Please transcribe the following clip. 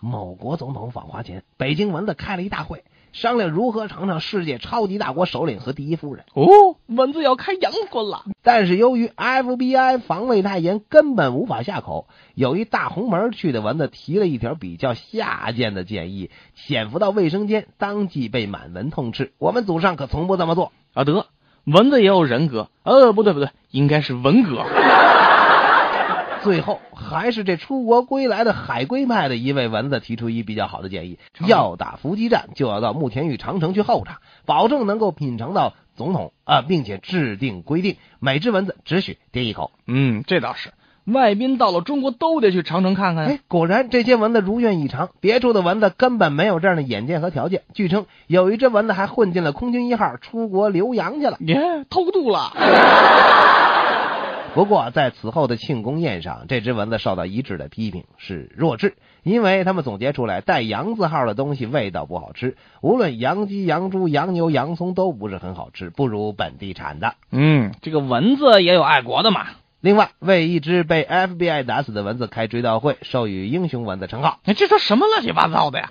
某国总统访华前，北京蚊子开了一大会，商量如何尝尝世界超级大国首领和第一夫人。哦，蚊子要开洋荤了。但是由于 FBI 防卫太严，根本无法下口。有一大红门去的蚊子提了一条比较下贱的建议，潜伏到卫生间，当即被满蚊痛斥。我们祖上可从不这么做啊！得，蚊子也有人格？呃，不对不对，应该是文革。最后还是这出国归来的海归派的一位蚊子提出一比较好的建议：要打伏击战，就要到慕田峪长城去候场，保证能够品尝到总统啊，并且制定规定，每只蚊子只许叮一口。嗯，这倒是，外宾到了中国都得去长城看看哎，果然这些蚊子如愿以偿，别处的蚊子根本没有这样的眼界和条件。据称，有一只蚊子还混进了空军一号，出国留洋去了，耶，偷渡了。不过，在此后的庆功宴上，这只蚊子受到一致的批评是弱智，因为他们总结出来带“羊”字号的东西味道不好吃，无论羊鸡、羊猪、羊牛、洋葱都不是很好吃，不如本地产的。嗯，这个蚊子也有爱国的嘛。另外，为一只被 FBI 打死的蚊子开追悼会，授予英雄蚊子称号。你这都什么乱七八糟的呀？